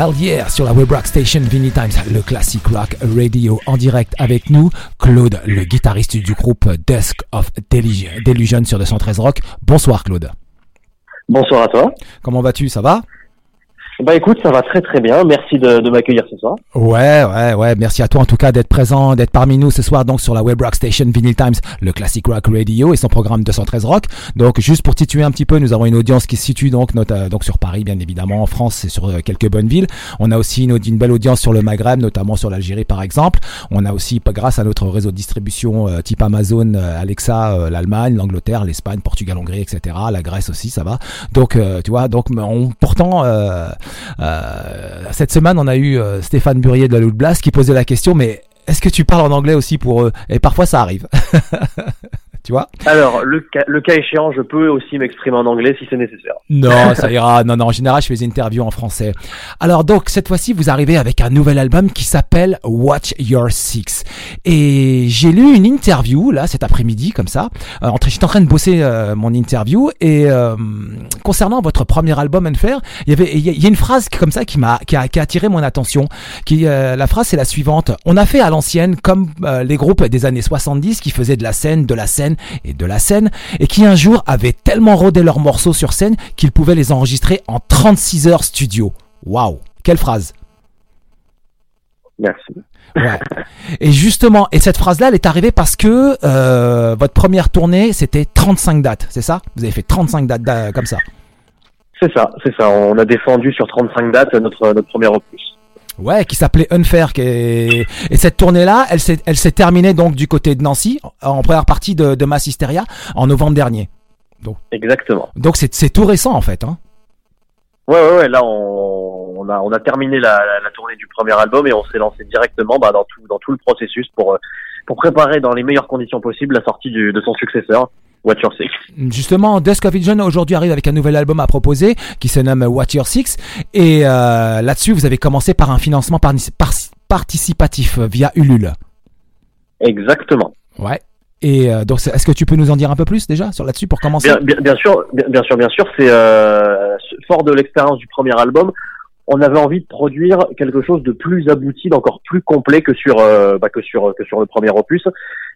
Hell yeah sur la web rock station Vinny Times, le classic rock radio en direct avec nous, Claude, le guitariste du groupe Dusk of Delusion sur 213 Rock. Bonsoir Claude. Bonsoir à toi. Comment vas-tu? Ça va? Bah écoute, ça va très très bien. Merci de, de m'accueillir ce soir. Ouais, ouais, ouais. Merci à toi en tout cas d'être présent, d'être parmi nous ce soir donc sur la web rock station Vinyl Times, le classic rock radio et son programme 213 rock. Donc juste pour tituer un petit peu, nous avons une audience qui se situe donc euh, donc sur Paris bien évidemment, en France et sur euh, quelques bonnes villes. On a aussi une, une belle audience sur le Maghreb, notamment sur l'Algérie par exemple. On a aussi grâce à notre réseau de distribution euh, type Amazon, Alexa, l'Allemagne, l'Angleterre, l'Espagne, Portugal, Hongrie, etc. La Grèce aussi, ça va. Donc tu vois, donc on, pourtant euh, cette semaine, on a eu euh, Stéphane Burier de la Loot Blast qui posait la question, mais est-ce que tu parles en anglais aussi pour eux Et parfois, ça arrive. tu vois Alors, le cas, le cas échéant, je peux aussi m'exprimer en anglais si c'est nécessaire. Non, ça ira. Non, non, en général, je fais des interviews en français. Alors, donc, cette fois-ci, vous arrivez avec un nouvel album qui s'appelle Watch Your Six. Et j'ai lu une interview, là, cet après-midi, comme ça. Euh, J'étais en train de bosser euh, mon interview. Et euh, concernant votre premier album, Unfair, il y avait, il y a une phrase comme ça qui m'a, qui a, qui a attiré mon attention. Qui, euh, la phrase, c'est la suivante. On a fait à l'ancienne, comme euh, les groupes des années 70 qui faisaient de la scène, de la scène, et de la scène, et qui un jour avaient tellement rodé leurs morceaux sur scène qu'ils pouvaient les enregistrer en 36 heures studio. Waouh, quelle phrase Merci. Et justement, et cette phrase-là, elle est arrivée parce que euh, votre première tournée, c'était 35 dates, c'est ça? Vous avez fait 35 dates comme ça C'est ça, c'est ça. On a défendu sur 35 dates notre, notre premier opus. Ouais, qui s'appelait Unfair. Qui Et cette tournée-là, elle s'est, elle s'est terminée donc du côté de Nancy, en première partie de, de Mass Hysteria, en novembre dernier. Donc, Exactement. Donc c'est, c'est tout récent en fait. Hein. Ouais, ouais, ouais, là on, on, a, on a terminé la, la, tournée du premier album et on s'est lancé directement bah, dans, tout, dans tout le processus pour, pour préparer dans les meilleures conditions possibles la sortie du, de son successeur. What Your Six. Justement, Dusk of aujourd'hui arrive avec un nouvel album à proposer qui se nomme What Your Six. Et euh, là-dessus, vous avez commencé par un financement participatif via Ulule. Exactement. Ouais. Et euh, donc, est-ce que tu peux nous en dire un peu plus déjà sur là-dessus pour commencer? Bien, bien, sûr, bien, sûr, bien sûr. C'est euh, fort de l'expérience du premier album on avait envie de produire quelque chose de plus abouti, d'encore plus complet que sur euh, bah, que sur que sur le premier opus.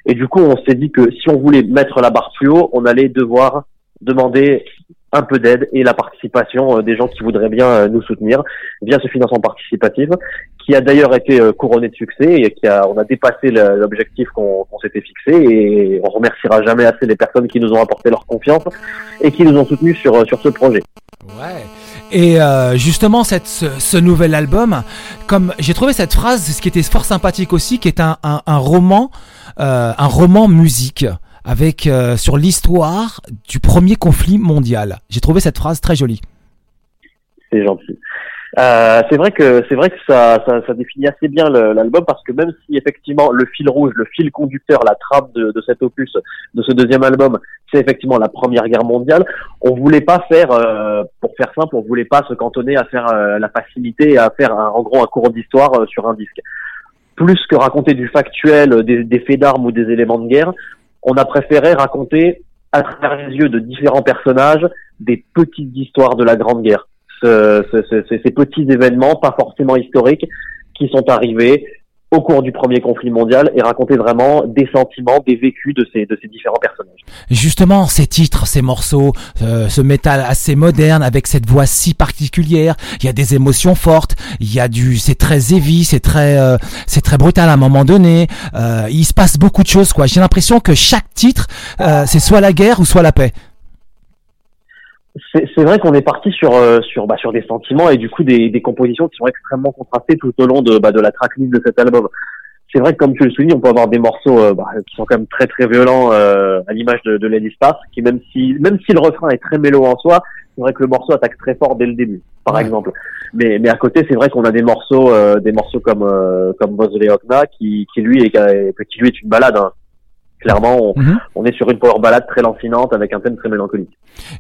Et du coup, on s'est dit que si on voulait mettre la barre plus haut, on allait devoir demander un peu d'aide et la participation euh, des gens qui voudraient bien euh, nous soutenir via ce financement participatif, qui a d'ailleurs été couronné de succès et qui a, on a dépassé l'objectif qu'on s'était fixé et on remerciera jamais assez les personnes qui nous ont apporté leur confiance et qui nous ont soutenus sur sur ce projet. Ouais. Et euh, justement, cette, ce, nouvel album, comme j'ai trouvé cette phrase, ce qui était fort sympathique aussi, qui est un, un, un roman, euh, un roman musique avec euh, sur l'histoire du premier conflit mondial. J'ai trouvé cette phrase très jolie. C'est gentil. Euh, c'est vrai que c'est vrai que ça, définit assez bien l'album parce que même si effectivement le fil rouge, le fil conducteur, la trame de, cet opus, de ce deuxième album, c'est effectivement la Première Guerre mondiale, on voulait pas faire, euh, pour faire simple, on voulait pas se cantonner à faire euh, la facilité et à faire un, en gros un cours d'histoire euh, sur un disque. Plus que raconter du factuel, des, des faits d'armes ou des éléments de guerre, on a préféré raconter à travers les yeux de différents personnages des petites histoires de la Grande Guerre. Ces petits événements, pas forcément historiques, qui sont arrivés au cours du premier conflit mondial et raconter vraiment des sentiments, des vécus de ces, de ces différents personnages. Justement, ces titres, ces morceaux, euh, ce métal assez moderne avec cette voix si particulière, il y a des émotions fortes, il y a du, c'est très heavy, c'est très, euh, c'est très brutal à un moment donné. Euh, il se passe beaucoup de choses, quoi. J'ai l'impression que chaque titre, c'est soit la guerre ou soit la paix c'est vrai qu'on est parti sur euh, sur bah, sur des sentiments et du coup des, des compositions qui sont extrêmement contrastées tout au long de bah, de la tracklist de cet album. C'est vrai que comme tu le soulignes, on peut avoir des morceaux euh, bah, qui sont quand même très très violents euh, à l'image de, de Lady Sparks, qui même si même si le refrain est très mélo en soi, c'est vrai que le morceau attaque très fort dès le début, par exemple. Mais mais à côté, c'est vrai qu'on a des morceaux des morceaux comme comme Okna qui qui lui est qui lui est une balade. Hein Clairement, mhm. on, est sur une power ballade très lancinante avec un thème très mélancolique.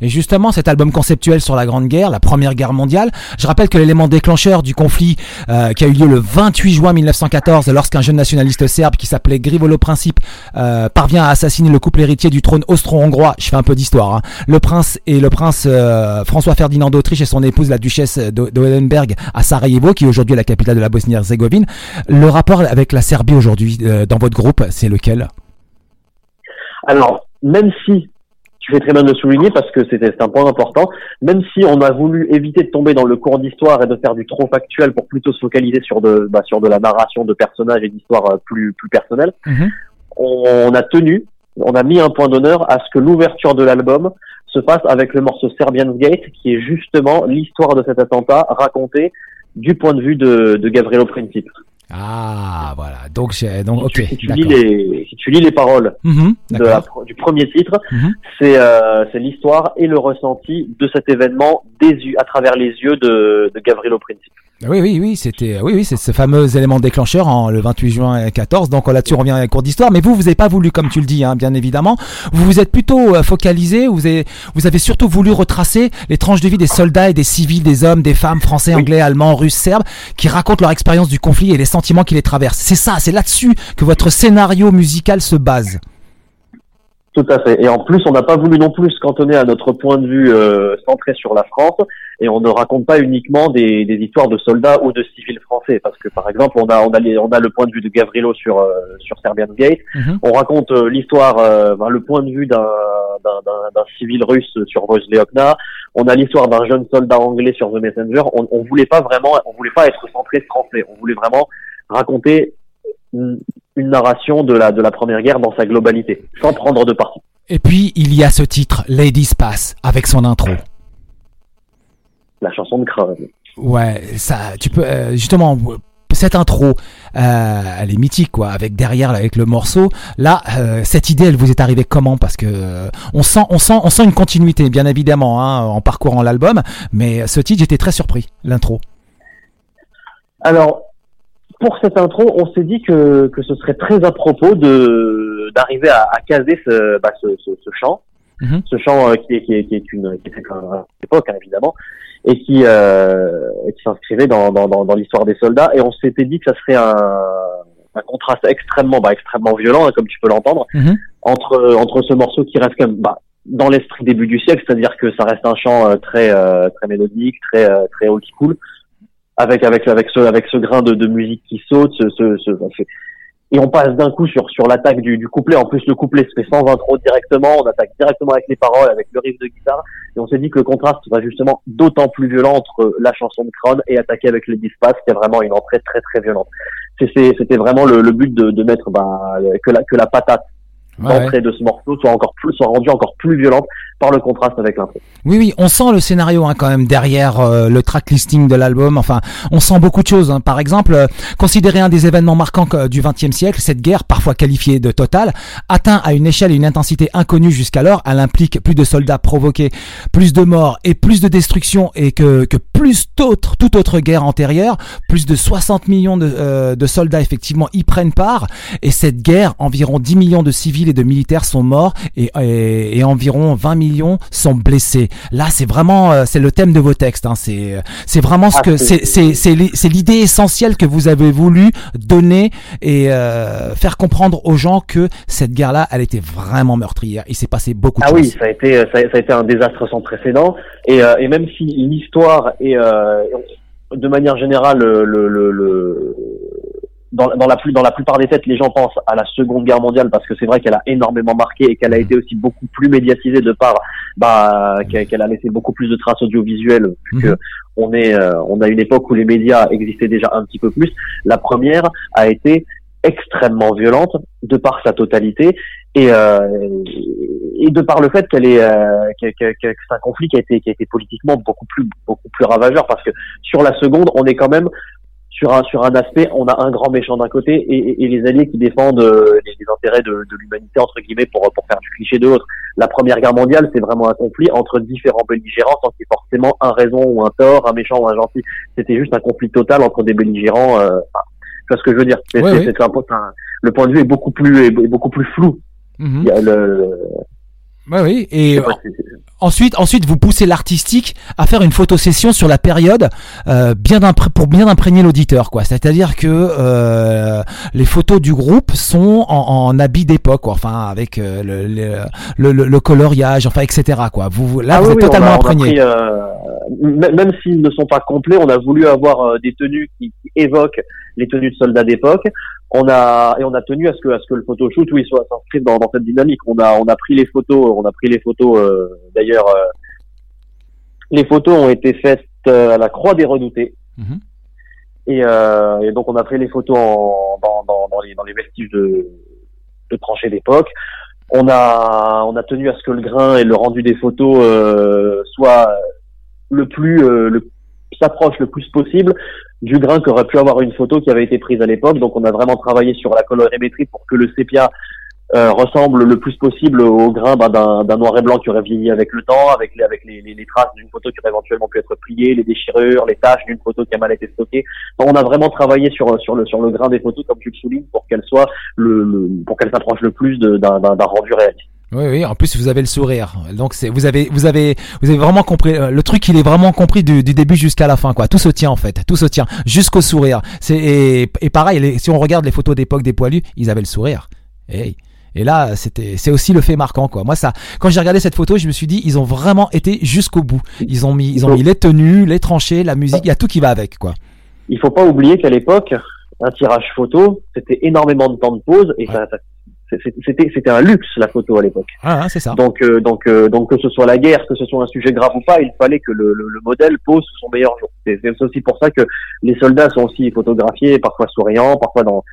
Et justement, cet album conceptuel sur la Grande Guerre, la Première Guerre mondiale, je rappelle que l'élément déclencheur du conflit euh, qui a eu lieu le 28 juin 1914, lorsqu'un jeune nationaliste serbe qui s'appelait Grivolo Principe euh, parvient à assassiner le couple héritier du trône austro-hongrois, je fais un peu d'histoire, hein, le prince et le prince euh, François Ferdinand d'Autriche et son épouse la duchesse d'Oelenberg à Sarajevo, qui aujourd'hui est la capitale de la Bosnie-Herzégovine. Le rapport avec la Serbie aujourd'hui dans votre groupe, c'est lequel? Alors, même si tu fais très bien de le souligner parce que c'était un point important. Même si on a voulu éviter de tomber dans le cours d'histoire et de faire du trop factuel pour plutôt se focaliser sur de bah, sur de la narration de personnages et d'histoires euh, plus plus personnelles, mhm. on, a tenu, on a mis un point d'honneur à ce que l'ouverture de l'album se fasse avec le morceau Serbian's Gate, qui est justement l'histoire de cet attentat racontée du point de vue de, de Gavrilo Princip. Ah, voilà. Donc, donc ok. Si tu, lis les, si tu lis les paroles mhm, de du premier titre, mhm. c'est euh, c'est l'histoire et le ressenti de cet événement des, à travers les yeux de, de Gavrilo Princip. Oui, oui, oui, c'était, oui, oui, c'est ce fameux élément déclencheur en le 28 juin 14. Donc là-dessus, on revient à la cours d'histoire. Mais vous, vous n'avez pas voulu, comme tu le dis, hein, bien évidemment. Vous vous êtes plutôt euh, focalisé. Vous avez, vous avez surtout voulu retracer les tranches de vie des soldats et des civils, des hommes, des femmes, français, anglais, allemands, russes, serbes, qui racontent leur expérience du conflit et les sentiments qui les traversent. C'est ça, c'est là-dessus que votre scénario musical se base. Tout à fait. Et en plus, on n'a pas voulu non plus se cantonner à notre point de vue euh, centré sur la France, et on ne raconte pas uniquement des, des, histoires de soldats ou de civils français, parce que par exemple, on a on a, on a le point de vue de Gavrilo sur euh, sur Serbian Gate, mhm. on raconte euh, l'histoire, euh, le point de vue d'un d'un civil russe sur Vojleokna, on a l'histoire d'un jeune soldat anglais sur The Messenger. On, on voulait pas vraiment, on voulait pas être centré français, on voulait vraiment raconter une narration de la, de la Première Guerre dans sa globalité, sans prendre de parti. Et puis, il y a ce titre, Ladies Pass, avec son intro. La chanson de Crave. Ouais, ça, tu peux, euh, justement, cette intro, euh, elle est mythique, quoi, avec derrière, avec le morceau. Là, euh, cette idée, elle vous est arrivée comment? Parce que on sent, on sent, on sent une continuité, bien évidemment, hein, en parcourant l'album. Mais ce titre, j'étais très surpris, l'intro. Alors, pour cette intro, on s'est dit que, que ce serait très à propos de d'arriver à, à, caser ce, bah, ce, ce, ce chant, mhm. ce chant euh, qui, est, qui, est, qui est une qui l'époque hein, évidemment, et qui euh, qui s'inscrivait dans, dans, dans, dans l'histoire des soldats. Et on s'était dit que ça serait un, un contraste extrêmement bah, extrêmement violent, hein, comme tu peux l'entendre, mhm. entre entre ce morceau qui reste comme bah, dans l'esprit début du siècle, c'est-à-dire que ça reste un chant euh, très euh, très mélodique, très très old school avec avec avec ce avec ce grain de, de musique qui saute, ce, ce, ce et on passe d'un coup sur sur l'attaque du, du couplet. En plus, le couplet se fait sans intro directement. On attaque directement avec les paroles, avec le riff de guitare. Et on s'est dit que le contraste va justement d'autant plus violent entre la chanson de Crown et attaquer avec les dispaces, qui a vraiment une entrée très très violente. C'était vraiment le, le but de, de mettre bah, que la que la patate l'entrée de ce morceau soit encore plus soit rendue encore plus violente par le contraste avec l'intro. Oui oui, on sent le scénario hein, quand même derrière euh, le track listing de l'album. Enfin, on sent beaucoup de choses. Hein. Par exemple, euh, considérer un des événements marquants euh, du XXe siècle, cette guerre parfois qualifiée de totale, atteint à une échelle et une intensité inconnues jusqu'alors. Elle implique plus de soldats provoqués, plus de morts et plus de destruction et que, que plus d'autres, toute autre guerre antérieure. Plus de 60 millions de, de soldats effectivement y prennent part. Et cette guerre, environ 10 millions de civils et de militaires sont morts et, et, environ 20 millions sont blessés. Là, c'est vraiment euh, c'est le thème de vos textes. Hein. C'est c'est vraiment ce que c'est c'est c'est l'idée essentielle que vous avez voulu donner et euh, faire comprendre aux gens que cette guerre-là, elle était vraiment meurtrière. Il s'est passé beaucoup de ah choses. Ah oui, ça a été ça a, été un désastre sans précédent et, euh, et même si l'histoire est de manière générale le, le, le dans, dans, la plus, dans la plupart des têtes, les gens pensent à la Seconde Guerre mondiale parce que c'est vrai qu'elle a énormément marqué et qu'elle a été aussi beaucoup plus médiatisée de par bah, qu'elle a laissé beaucoup plus de traces audiovisuelles puisque mhm. on est euh, on a une époque où les médias existaient déjà un petit peu plus. La première a été extrêmement violente de par sa totalité et, euh, et de par le fait qu'elle est euh, que, que, que c'est un conflit qui a été qui a été politiquement beaucoup plus beaucoup plus ravageur parce que sur la seconde on est quand même sur un sur un aspect, on a un grand méchant d'un côté et, et, les alliés qui défendent euh, les, intérêts de, de l'humanité entre guillemets pour pour faire du cliché de l'autre. La Première Guerre mondiale, c'est vraiment un conflit entre différents belligérants sans qu'il y ait forcément un raison ou un tort, un méchant ou un gentil. C'était juste un conflit total entre des belligérants. Euh, enfin, tu vois ce que je veux dire c'est, c'est, un, le point de vue est beaucoup plus est beaucoup plus flou Mhm. Il y a le, Oui. Et sais pas si- ensuite, ensuite, vous poussez l'artistique à faire une photosession sur la période, euh, bien pour bien imprégner l'auditeur, quoi. C'est-à-dire que euh, les photos du groupe sont en, en habit d'époque, quoi. Enfin, avec euh, le, le, le, coloriage, enfin, etc. Quoi. Vous, là, Ah vous oui, êtes oui, on totalement on a imprégné. pris, euh, même s'ils ne sont pas complets, on a voulu avoir euh, des tenues qui, qui évoquent les tenues de soldats d'époque. On a et on a tenu à ce que à ce que le photoshoot oui soit s'inscrive dans, dans cette dynamique. On a on a pris les photos, on a pris les photos euh, d'ailleurs. euh, les photos ont été faites euh, à la Croix des Redoutés. Mhm. Et, et donc on a pris les photos en, dans, dans, dans, les, dans les vestiges de, de tranchées d'époque. On a, on a tenu à ce que le grain et le rendu des photos soit le plus, euh, le, s'approche le plus possible du grain qu'aurait pu avoir une photo qui avait été prise à l'époque. Donc on a vraiment travaillé sur la colorimétrie pour que le sépia euh, ressemble le plus possible au grain bah, d'un, noir et blanc qui aurait vieilli avec le temps, avec les, traces d'une photo qui aurait éventuellement pu être pliée, les déchirures, les taches d'une photo qui a mal été stockée. On a vraiment travaillé sur, le, grain des photos, comme tu le soulignes, pour qu'elles soient le, pour qu'elles s'approchent le plus d'un rendu réaliste. Oui, oui. En plus, vous avez le sourire. Donc, c'est, vous avez, vous avez, vous avez vraiment compris. euh, Le truc, il est vraiment compris du, du début jusqu'à la fin, quoi. Tout se tient en fait. Tout se tient jusqu'au sourire. C'est et, et pareil. les- si on regarde les photos d'époque des poilus, ils avaient le sourire. Et, et là, c'était, c'est aussi le fait marquant, quoi. Moi, ça, quand j'ai regardé cette photo, je me suis dit, ils ont vraiment été jusqu'au bout. Ils ont mis, ils ont mis les tenues, les tranchées, la musique. Il y a tout qui va avec, quoi. Il faut pas oublier qu'à l'époque, un tirage photo, c'était énormément de temps de pause et Ouais. ça, ça- c'est- c'était, c'était un luxe, la photo à l'époque. Ah, hein, c'est ça. Donc, euh, donc, euh, donc que ce soit la guerre, que ce soit un sujet grave ou pas, il fallait que le, le, le modèle pose son meilleur jour. C'est aussi pour ça que les soldats sont aussi photographiés, parfois souriants, parfois dans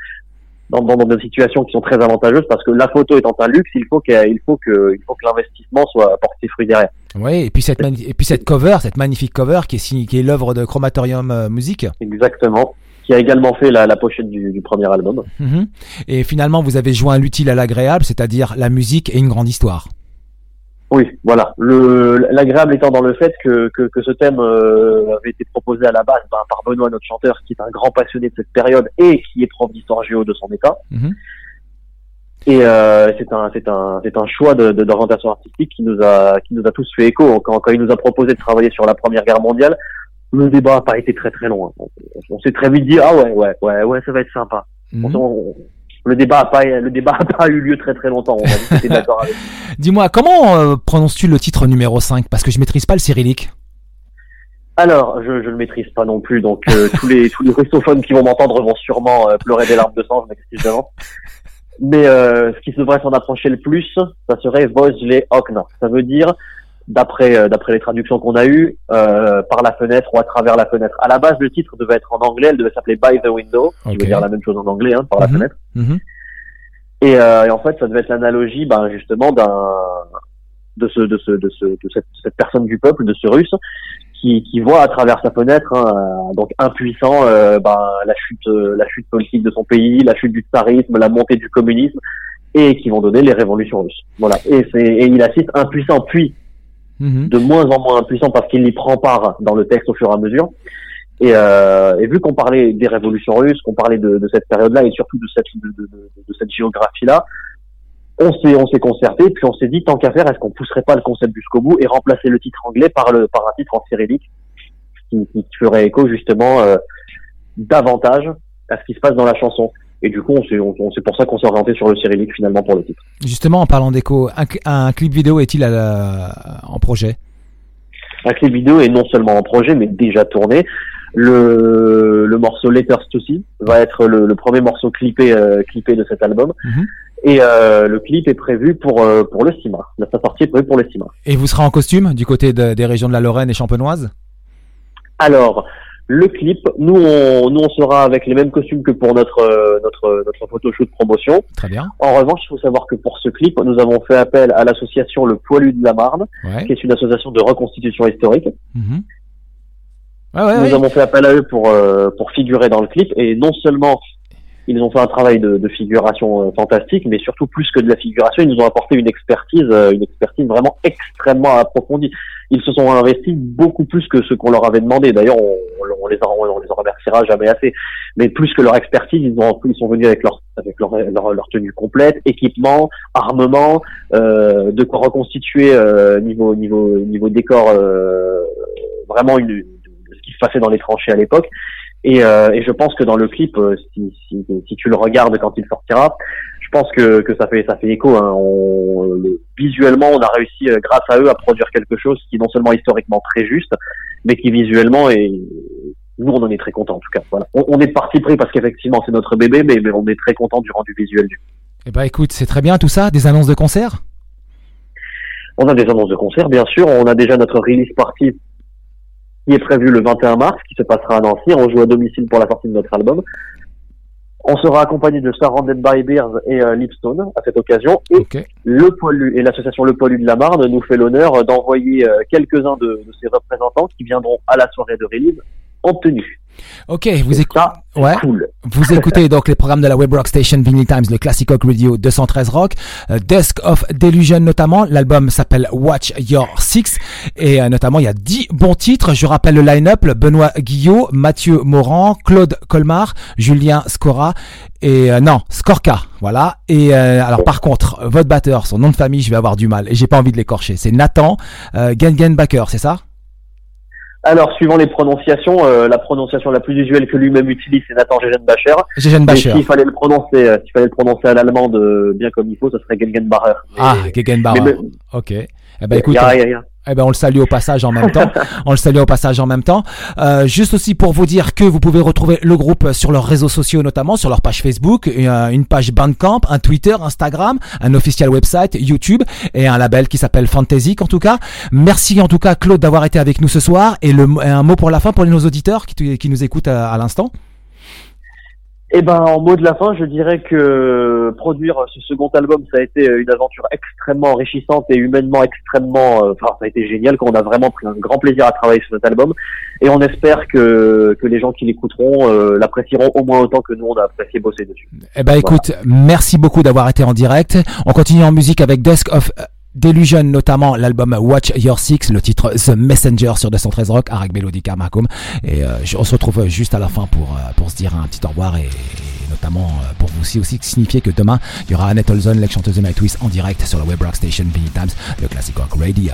dans, dans, dans des situations qui sont très avantageuses, parce que la photo étant un luxe, il faut qu'il il faut que il faut que l'investissement soit porte ses fruits derrière. Oui. Et puis cette, et puis cette cover, cette magnifique cover qui est signée- qui est l'œuvre de Chromatorium euh, Musique. Exactement. Qui a également fait la, la pochette du, du premier album. Mhm. Et finalement, vous avez joint l'utile à l'agréable, c'est-à-dire la musique et une grande histoire. Oui, voilà. Le l'agréable étant dans le fait que que, que ce thème euh, avait été proposé à la base ben, par Benoît, notre chanteur, qui est un grand passionné de cette période et qui est prof d'histoire géo de son état. Mhm. Et euh, c'est un c'est un c'est un choix de- d'orientation artistique qui nous a qui nous a tous fait écho quand quand il nous a proposé de travailler sur la Première Guerre mondiale. Le débat n'a pas été très très long. On, on s'est très vite dit ah ouais ouais ouais ouais ça va être sympa. Mhm. On- on- le débat a pas le débat a pas eu lieu très très longtemps. On a dit que c'était d'accord avec. Dis-moi, comment euh, prononces-tu le titre numéro 5 Parce que je maîtrise pas le cyrillique. Alors, je, je le maîtrise pas non plus, donc euh, tous les tous les russophones qui vont m'entendre vont sûrement euh, pleurer des larmes de sang, je m'excuse d'avance. Mais euh, ce qui devrait s'en approcher le plus, ça serait Vojle Okna. Ça veut dire, d'après euh, d'après les traductions qu'on a eues, euh, par la fenêtre ou à travers la fenêtre. À la base, le titre devait être en anglais, elle devait s'appeler By the Window, qui veut dire la même chose en anglais, hein, par la Mhm. fenêtre. Mhm. Et, euh, et en fait, ça devait être l'analogie, ben, justement, d'un de ce de ce de ce de cette, cette personne du peuple, de ce Russe, qui, qui voit à travers sa fenêtre, hein, donc impuissant, euh, ben, la chute euh, la chute politique de son pays, la chute du tsarisme, la montée du communisme, et qui vont donner les révolutions russes. Voilà. Et et il assiste impuissant, puis Mhm. de moins en moins impuissant parce qu'il y prend part dans le texte au fur et à mesure. Et, euh, vu qu'on parlait des révolutions russes, qu'on parlait de, cette période-là et surtout de cette, de, cette géographie-là, on s'est on s'est concerté puis on s'est dit tant qu'à faire, est-ce qu'on pousserait pas le concept jusqu'au bout et remplacer le titre anglais par le par un titre en cyrillique qui, qui ferait écho justement euh, davantage à ce qui se passe dans la chanson. Et du coup, on s'est on, on- c'est pour ça qu'on s'est orienté sur le cyrillique finalement pour le titre. Justement, en parlant d'écho, un, cl- un clip vidéo est-il la- en projet? Un clip vidéo est non seulement en projet, mais déjà tourné. Le, le morceau Letters to See va être le, le premier morceau clippé, euh, clippé de cet album. Mhm. Et euh, le clip est prévu pour, euh, pour le 6 mars. La sa sortie est prévue pour le 6 mars. Et vous serez en costume du côté de- des régions de la Lorraine et champenoise? Alors, le clip, nous on, nous on sera avec les mêmes costumes que pour notre, euh, notre, notre photoshoot promotion. Très bien. En revanche, il faut savoir que pour ce clip, nous avons fait appel à l'association Le Poilu de la Marne, Ouais. qui est une association de reconstitution historique. Mhm. Ouais, ouais, Nous avons fait appel à eux pour euh, pour figurer dans le clip et non seulement ils ont fait un travail de, de figuration euh, fantastique, mais surtout plus que de la figuration, ils nous ont apporté une expertise, euh, une expertise vraiment extrêmement approfondie. Ils se sont investis beaucoup plus que ce qu'on leur avait demandé. D'ailleurs, on, on les en, on les en remerciera jamais assez. mais plus que leur expertise, ils, ont, ils sont venus avec leur avec leur, leur, tenue complète, équipement, armement, euh, de quoi reconstituer euh, niveau niveau niveau décor vraiment une, ce qui se passait dans les tranchées à l'époque. Et, euh, et, je pense que dans le clip, euh, si, si, si, tu le regardes quand il sortira, je pense que, que ça fait ça fait écho. Hein. On, visuellement, on a réussi grâce à eux à produire quelque chose qui est non seulement historiquement très juste, mais qui visuellement est nous on en est très content en tout cas. Voilà. On, est parti pris parce qu'effectivement c'est notre bébé, mais, mais, on est très content du rendu visuel du. Eh ben écoute, c'est très bien tout ça. Des annonces de concert? On a des annonces de concert, bien sûr. On a déjà notre release party qui est prévu le 21 mars, qui se passera à Nancy. On joue à domicile pour la sortie de notre album. On sera accompagné de Surrounded by Bears et euh, Lipstone à cette occasion. Et le Poilu et l'association Le Poilu de la Marne nous fait l'honneur d'envoyer euh, quelques-uns de, de ses représentants qui viendront à la soirée de release en tenue. Ok, vous écoutez. Ouais. Vous écoutez donc les programmes de la Web Rock Station Vinyl Times, le Classic Rock Radio 213 Rock, euh, Desk of Delusion notamment. L'album s'appelle Watch Your Six et euh, notamment il y a 10 bons titres. Je rappelle le line-up Benoît Guillot, Mathieu Morand, Claude Colmar, Julien Scora et euh, non Scorca. Voilà. Et alors par contre, votre batteur, son nom de famille, je vais avoir du mal et j'ai pas envie de l'écorcher. C'est Nathan Gengenbacher, c'est ça? Alors, suivant les prononciations, euh, la prononciation la plus usuelle que lui-même utilise, c'est Nathan Gegenbacher. Gegenbacher. S'il fallait le prononcer, euh, s'il fallait le prononcer à l'allemande bien comme il faut, ce serait Gegenbacher. Ah, Gegenbacher. Ok. Eh ben, écoute, eh ben, on le salue au passage en même temps. on le salue au passage en même temps. Euh, juste aussi pour vous dire que vous pouvez retrouver le groupe sur leurs réseaux sociaux, notamment sur leur page Facebook, euh, une page Bandcamp, un Twitter, Instagram, un officiel website, YouTube et un label qui s'appelle Fantasy en tout cas. Merci en tout cas Claude d'avoir été avec nous ce soir et, le, un mot pour la fin pour nos auditeurs qui, qui nous écoutent à l'instant. Eh ben, en mot de la fin, je dirais que produire ce second album, ça a été une aventure extrêmement enrichissante et humainement extrêmement, euh, enfin, ça a été génial, qu'on a vraiment pris un grand plaisir à travailler sur cet album. Et on espère que, que les gens qui l'écouteront euh, l'apprécieront au moins autant que nous, on a apprécié bosser dessus. Eh ben, écoute, merci beaucoup d'avoir été en direct. On continue en musique avec Desk of Delusion, notamment l'album Watch Your Six, le titre The Messenger sur 213 Rock, avec Melody Carmacum. Et euh, on se retrouve juste à la fin pour, euh, pour se dire un petit au revoir et, notamment euh, pour vous aussi, aussi signifier que demain, il y aura Annette Olson, l'ex-chanteuse de Nightwish, en direct sur la web rock station Vinny Times, le Classic Rock Radio.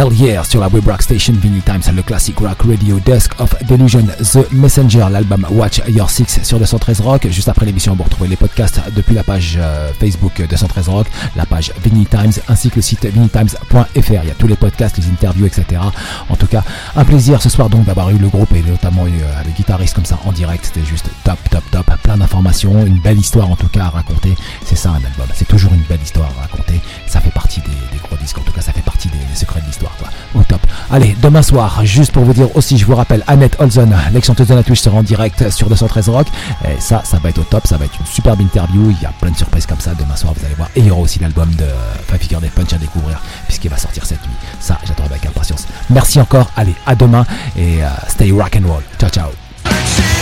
Hell Yeah sur la Web Rock Station Vinyl Times, le classic rock radio Desk of Delusion, The Messenger, l'album Watch Your Six sur 213 Rock. Juste après l'émission, vous retrouvez les podcasts depuis la page euh, Facebook 213 Rock, la page Vinyl Times ainsi que le site vinyltimes.fr. Il y a tous les podcasts, les interviews, etc. En tout cas, un plaisir ce soir donc d'avoir eu le groupe et notamment eu euh, les guitaristes comme ça en direct. C'était juste top, top, top. Plein d'informations, une belle histoire en tout cas à raconter. C'est ça un album. C'est toujours une belle histoire à raconter. Ça fait partie des, gros disques. En tout cas, ça fait partie des, secrets de l'histoire. Quoi. Au top. Allez, demain soir, juste pour vous dire aussi, je vous rappelle, Annette Olson, l'ex-chanteuse de la touche, sera en direct sur 213 Rock. Et ça, ça va être au top. Ça va être une superbe interview. Il y a plein de surprises comme ça demain soir. Vous allez voir. Et il y aura aussi l'album de Five Figure des Punch à découvrir puisqu'il va sortir cette nuit. Ça, j'attends avec impatience. Merci encore. Allez, à demain et euh, stay rock and roll. Ciao, ciao.